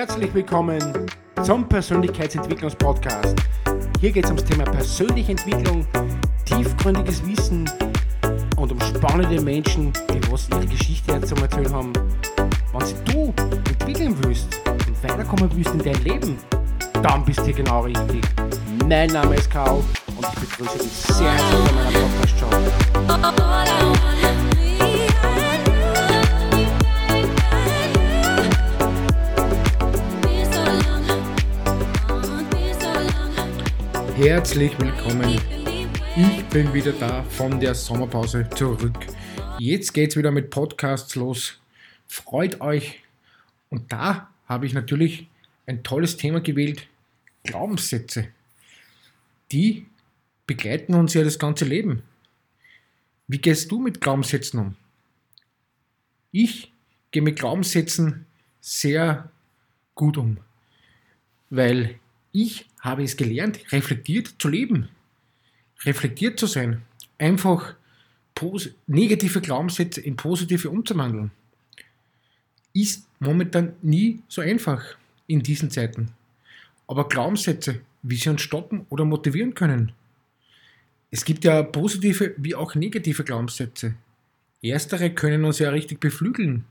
Herzlich willkommen zum Persönlichkeitsentwicklungspodcast. Hier geht es ums Thema persönliche Entwicklung, tiefgründiges Wissen und um spannende Menschen, die was ihre Geschichte zu erzählen haben. Wenn du entwickeln willst und weiterkommen willst in dein Leben, dann bist du genau richtig. Mein Name ist Karl und ich begrüße dich sehr herzlich bei meiner Podcast-Show. Herzlich willkommen. Ich bin wieder da von der Sommerpause zurück. Jetzt geht's wieder mit Podcasts los. Freut euch. Und da habe ich natürlich ein tolles Thema gewählt. Glaubenssätze. Die begleiten uns ja das ganze Leben. Wie gehst du mit Glaubenssätzen um? Ich gehe mit Glaubenssätzen sehr gut um, weil ich habe es gelernt, reflektiert zu leben, reflektiert zu sein, einfach negative Glaubenssätze in positive umzuwandeln. Ist momentan nie so einfach in diesen Zeiten. Aber Glaubenssätze, wie sie uns stoppen oder motivieren können. Es gibt ja positive wie auch negative Glaubenssätze. Erstere können uns ja richtig beflügeln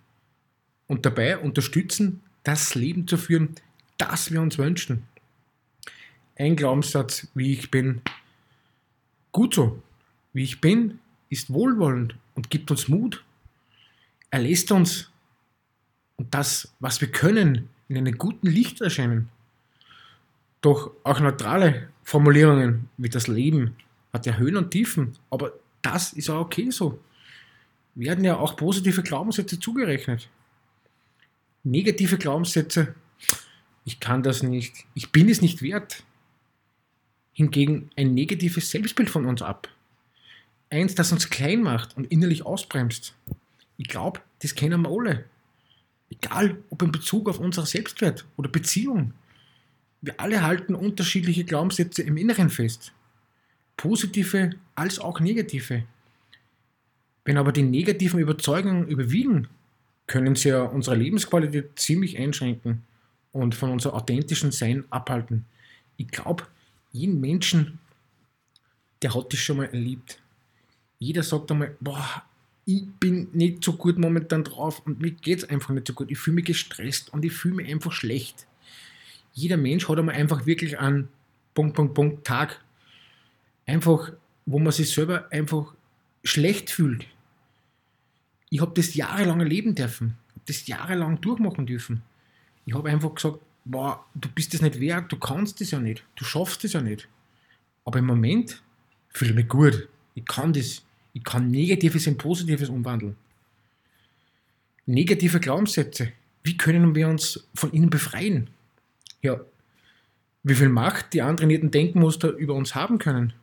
und dabei unterstützen, das Leben zu führen, das wir uns wünschen ein Glaubenssatz, wie ich bin, gut so. Wie ich bin, ist wohlwollend und gibt uns Mut. Er lässt uns und das, was wir können, in einem guten Licht erscheinen. Doch auch neutrale Formulierungen wie das Leben hat ja Höhen und Tiefen, aber das ist auch okay so. Werden ja auch positive Glaubenssätze zugerechnet. Negative Glaubenssätze, ich kann das nicht, ich bin es nicht wert, hingegen ein negatives Selbstbild von uns ab. Eins, das uns klein macht und innerlich ausbremst. Ich glaube, das kennen wir alle. Egal, ob in Bezug auf unseren Selbstwert oder Beziehung. Wir alle halten unterschiedliche Glaubenssätze im Inneren fest. Positive als auch negative. Wenn aber die negativen Überzeugungen überwiegen, können sie ja unsere Lebensqualität ziemlich einschränken und von unserem authentischen Sein abhalten. Ich glaube, jeden Menschen, der hat das schon mal erlebt. Jeder sagt einmal, boah, ich bin nicht so gut momentan drauf und mir geht es einfach nicht so gut. Ich fühle mich gestresst und ich fühle mich einfach schlecht. Jeder Mensch hat einmal einfach wirklich einen Punkt, Punkt, Punkt Tag, einfach, wo man sich selber einfach schlecht fühlt. Ich habe das jahrelang erleben dürfen, habe das jahrelang durchmachen dürfen. Ich habe einfach gesagt, boah, du bist es nicht wert, du kannst es ja nicht, du schaffst es ja nicht. Aber im Moment fühle ich mich gut. Ich kann das. Ich kann Negatives in Positives umwandeln. Negative Glaubenssätze. Wie können wir uns von ihnen befreien? Ja, wie viel Macht die antrainierten Denkmuster über uns haben können,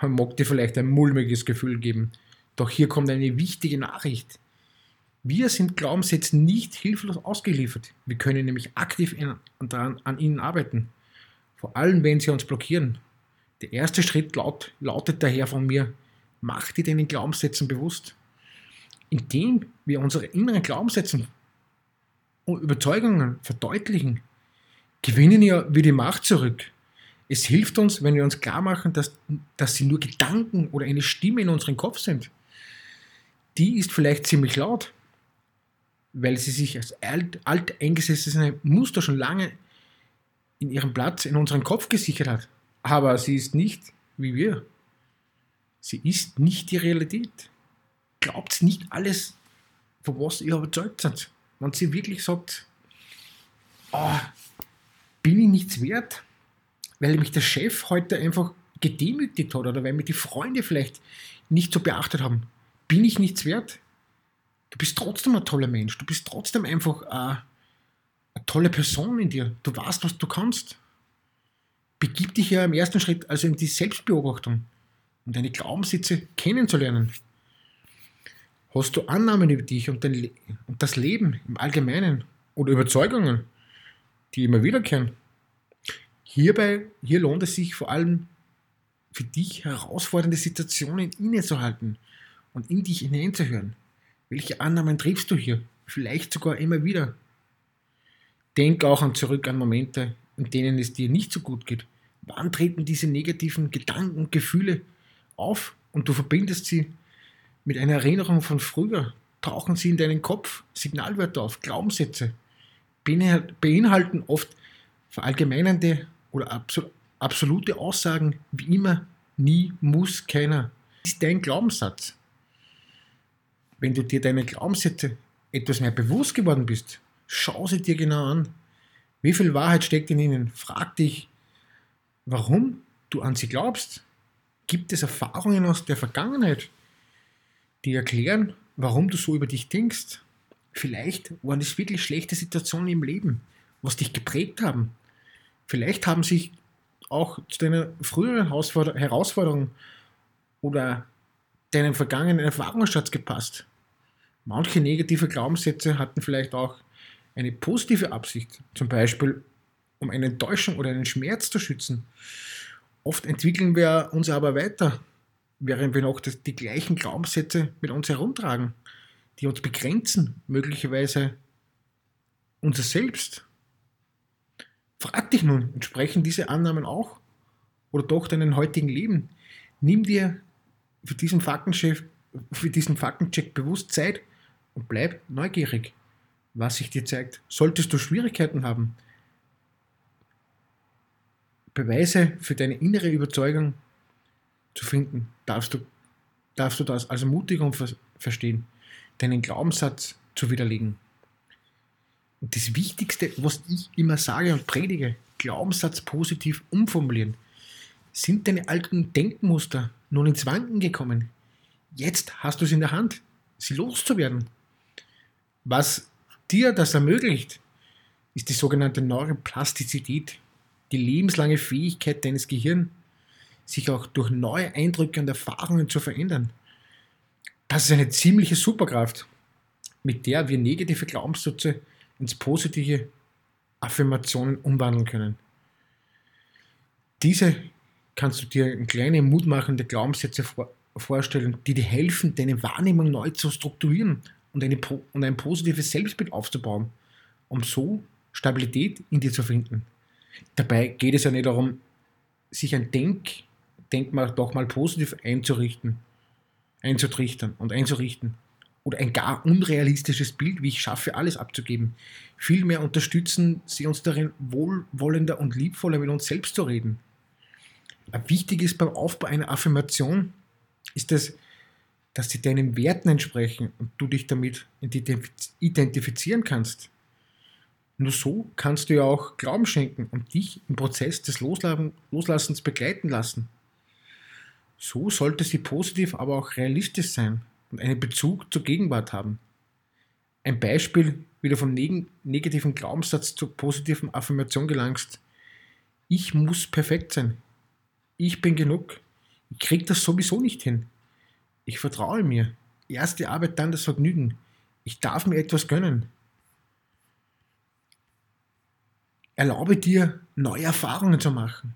mag dir vielleicht ein mulmiges Gefühl geben. Doch hier kommt eine wichtige Nachricht. Wir sind Glaubenssätzen nicht hilflos ausgeliefert. Wir können nämlich aktiv in, daran, an ihnen arbeiten. Vor allem, wenn sie uns blockieren. Der erste Schritt laut, lautet daher von mir, mach dir deinen Glaubenssätzen bewusst. Indem wir unsere inneren Glaubenssätze und Überzeugungen verdeutlichen, gewinnen ja wir die Macht zurück. Es hilft uns, wenn wir uns klar machen, dass, dass sie nur Gedanken oder eine Stimme in unserem Kopf sind. Die ist vielleicht ziemlich laut, weil sie sich als alt, eingesessene Muster schon lange in ihrem Platz in unserem Kopf gesichert hat. Aber sie ist nicht wie wir. Sie ist nicht die Realität. Glaubt nicht alles, von was ihr überzeugt seid. Wenn sie wirklich sagt, oh, bin ich nichts wert, weil mich der Chef heute einfach gedemütigt hat oder weil mich die Freunde vielleicht nicht so beachtet haben, bin ich nichts wert. Du bist trotzdem ein toller Mensch. Du bist trotzdem einfach eine, eine tolle Person in dir. Du weißt, was du kannst. Begib dich ja im ersten Schritt also in die Selbstbeobachtung und deine Glaubenssätze kennenzulernen. Hast du Annahmen über dich und, dein, und das Leben im Allgemeinen oder Überzeugungen, die immer wiederkehren? Hierbei, hier lohnt es sich vor allem für dich herausfordernde Situationen innezuhalten und in dich hineinzuhören. Welche Annahmen triffst du hier? Vielleicht sogar immer wieder. Denk auch an zurück an Momente, in denen es dir nicht so gut geht. Wann treten diese negativen Gedanken und Gefühle auf und du verbindest sie mit einer Erinnerung von früher? Tauchen sie in deinen Kopf Signalwörter auf, Glaubenssätze, beinhalten oft verallgemeinernde oder absolute Aussagen wie immer, nie, muss, keiner. Das ist dein Glaubenssatz. Wenn du dir deine Glaubenssätze etwas mehr bewusst geworden bist, schau sie dir genau an. Wie viel Wahrheit steckt in ihnen? Frag dich, warum du an sie glaubst. Gibt es Erfahrungen aus der Vergangenheit, die erklären, warum du so über dich denkst? Vielleicht waren es wirklich schlechte Situationen im Leben, was dich geprägt haben. Vielleicht haben sich auch zu deiner früheren Herausforderung oder deinem vergangenen Erfahrungsschatz gepasst. Manche negative Glaubenssätze hatten vielleicht auch eine positive Absicht, zum Beispiel um eine Enttäuschung oder einen Schmerz zu schützen. Oft entwickeln wir uns aber weiter, während wir noch die gleichen Glaubenssätze mit uns herumtragen, die uns begrenzen, möglicherweise unser Selbst. Frag dich nun, entsprechen diese Annahmen auch oder doch deinem heutigen Leben? Nimm dir für diesen Faktencheck, für diesen Faktencheck bewusst Zeit und bleib neugierig, was sich dir zeigt. Solltest du Schwierigkeiten haben, Beweise für deine innere Überzeugung zu finden, darfst du, darfst du das als Ermutigung verstehen, deinen Glaubenssatz zu widerlegen. Und das Wichtigste, was ich immer sage und predige, Glaubenssatz positiv umformulieren. Sind deine alten Denkmuster nun ins Wanken gekommen? Jetzt hast du es in der Hand, sie loszuwerden. Was dir das ermöglicht, ist die sogenannte Neuroplastizität, die lebenslange Fähigkeit deines Gehirns, sich auch durch neue Eindrücke und Erfahrungen zu verändern. Das ist eine ziemliche Superkraft, mit der wir negative Glaubenssätze ins positive Affirmationen umwandeln können. Diese kannst du dir in kleine mutmachende Glaubenssätze vorstellen, die dir helfen, deine Wahrnehmung neu zu strukturieren und, eine, und ein positives Selbstbild aufzubauen, um so Stabilität in dir zu finden. Dabei geht es ja nicht darum, sich ein Denk, Denkmal doch mal positiv einzurichten, einzutrichtern und einzurichten. Oder ein gar unrealistisches Bild, wie ich schaffe, alles abzugeben. Vielmehr unterstützen sie uns darin, wohlwollender und liebvoller mit uns selbst zu reden. Wichtig ist beim Aufbau einer Affirmation, ist es, dass sie deinen Werten entsprechen und du dich damit identifizieren kannst. Nur so kannst du ja auch Glauben schenken und dich im Prozess des Loslassens begleiten lassen. So sollte sie positiv, aber auch realistisch sein und einen Bezug zur Gegenwart haben. Ein Beispiel, wie du vom negativen Glaubenssatz zur positiven Affirmation gelangst. Ich muss perfekt sein. Ich bin genug. Ich krieg das sowieso nicht hin. Ich vertraue mir. Erst die Arbeit, dann das Vergnügen. Ich darf mir etwas gönnen. Erlaube dir, neue Erfahrungen zu machen.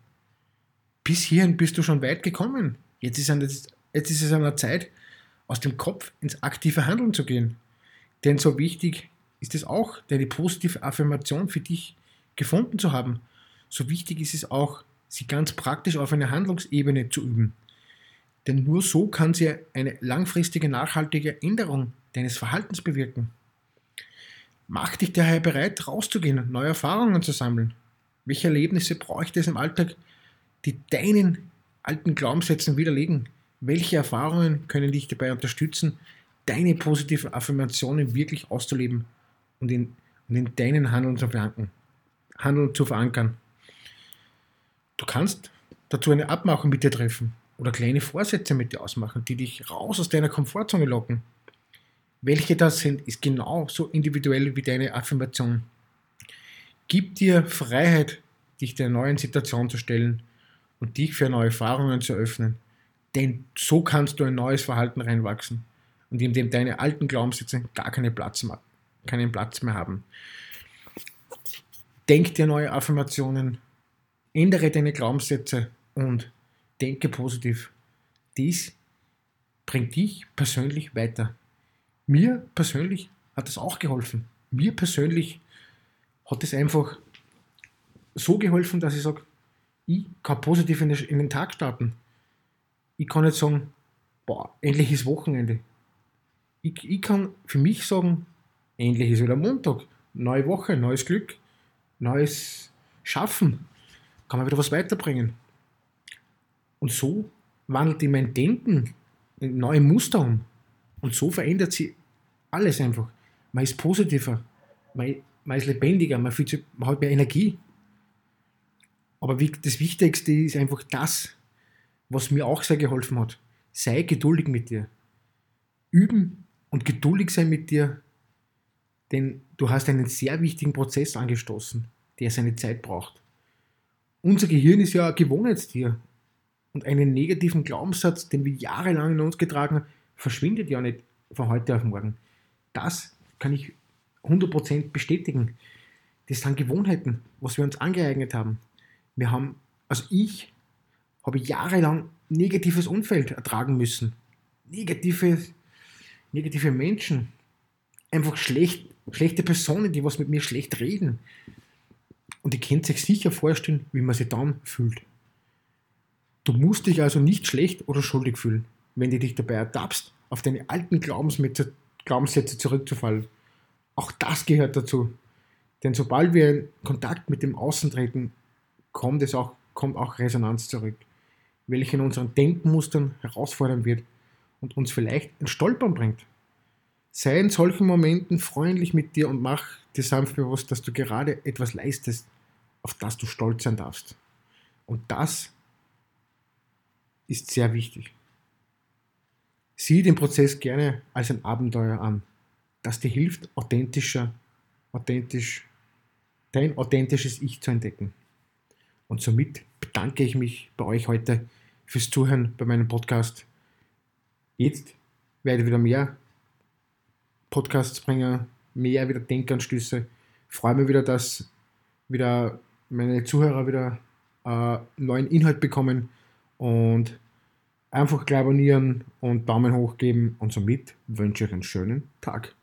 Bis hierhin bist du schon weit gekommen. Jetzt ist, an, jetzt ist es an der Zeit, aus dem Kopf ins aktive Handeln zu gehen. Denn so wichtig ist es auch, deine positive Affirmation für dich gefunden zu haben. So wichtig ist es auch, sie ganz praktisch auf einer Handlungsebene zu üben. Denn nur so kann sie eine langfristige, nachhaltige Änderung deines Verhaltens bewirken. Mach dich daher bereit, rauszugehen, neue Erfahrungen zu sammeln. Welche Erlebnisse bräuchte es im Alltag, die deinen alten Glaubenssätzen widerlegen? Welche Erfahrungen können dich dabei unterstützen, deine positiven Affirmationen wirklich auszuleben und in, und in deinen Handeln zu, verankern, Handeln zu verankern? Du kannst dazu eine Abmachung mit dir treffen oder kleine Vorsätze mit dir ausmachen, die dich raus aus deiner Komfortzone locken. Welche das sind, ist genauso individuell wie deine Affirmation. Gib dir Freiheit, dich der neuen Situation zu stellen und dich für neue Erfahrungen zu öffnen. Denn so kannst du ein neues Verhalten reinwachsen und in dem deine alten Glaubenssätze gar keinen Platz keinen Platz mehr haben. Denk dir neue Affirmationen, ändere deine Glaubenssätze und denke positiv. Dies bringt dich persönlich weiter. Mir persönlich hat es auch geholfen. Mir persönlich hat es einfach so geholfen, dass ich sage, ich kann positiv in den Tag starten. Ich kann nicht sagen, boah, endlich ist Wochenende. Ich, ich kann für mich sagen, endlich ist wieder Montag. Neue Woche, neues Glück, neues Schaffen. Kann man wieder was weiterbringen. Und so wandelt in mein Denken in neue Muster um. Und so verändert sich alles einfach. Man ist positiver, man, man ist lebendiger, man, fühlt man hat mehr Energie. Aber das Wichtigste ist einfach das, was mir auch sehr geholfen hat. Sei geduldig mit dir. Üben und geduldig sein mit dir, denn du hast einen sehr wichtigen Prozess angestoßen, der seine Zeit braucht. Unser Gehirn ist ja ein Gewohnheitstier und einen negativen Glaubenssatz, den wir jahrelang in uns getragen haben, verschwindet ja nicht von heute auf morgen. Das kann ich 100% bestätigen. Das sind Gewohnheiten, was wir uns angeeignet haben. Wir haben, also ich habe jahrelang negatives Umfeld ertragen müssen. Negative, negative Menschen. Einfach schlecht, schlechte Personen, die was mit mir schlecht reden. Und ihr könnt sich sicher vorstellen, wie man sich dann fühlt. Du musst dich also nicht schlecht oder schuldig fühlen, wenn du dich dabei ertappst, auf deine alten Glaubenssätze zurückzufallen. Auch das gehört dazu. Denn sobald wir in Kontakt mit dem Außen treten, kommt, es auch, kommt auch Resonanz zurück, welche in unseren Denkmustern herausfordern wird und uns vielleicht in Stolpern bringt. Sei in solchen Momenten freundlich mit dir und mach dir sanft bewusst, dass du gerade etwas leistest, auf das du stolz sein darfst. Und das ist sehr wichtig. Sieh den Prozess gerne als ein Abenteuer an, das dir hilft, authentischer, authentisch, dein authentisches Ich zu entdecken. Und somit bedanke ich mich bei euch heute fürs Zuhören bei meinem Podcast. Jetzt werde wieder mehr Podcasts bringen, mehr wieder Denkanstöße. Freue mich wieder, dass wieder meine Zuhörer wieder äh, neuen Inhalt bekommen und einfach gleich abonnieren und Daumen hoch geben und somit wünsche ich einen schönen Tag.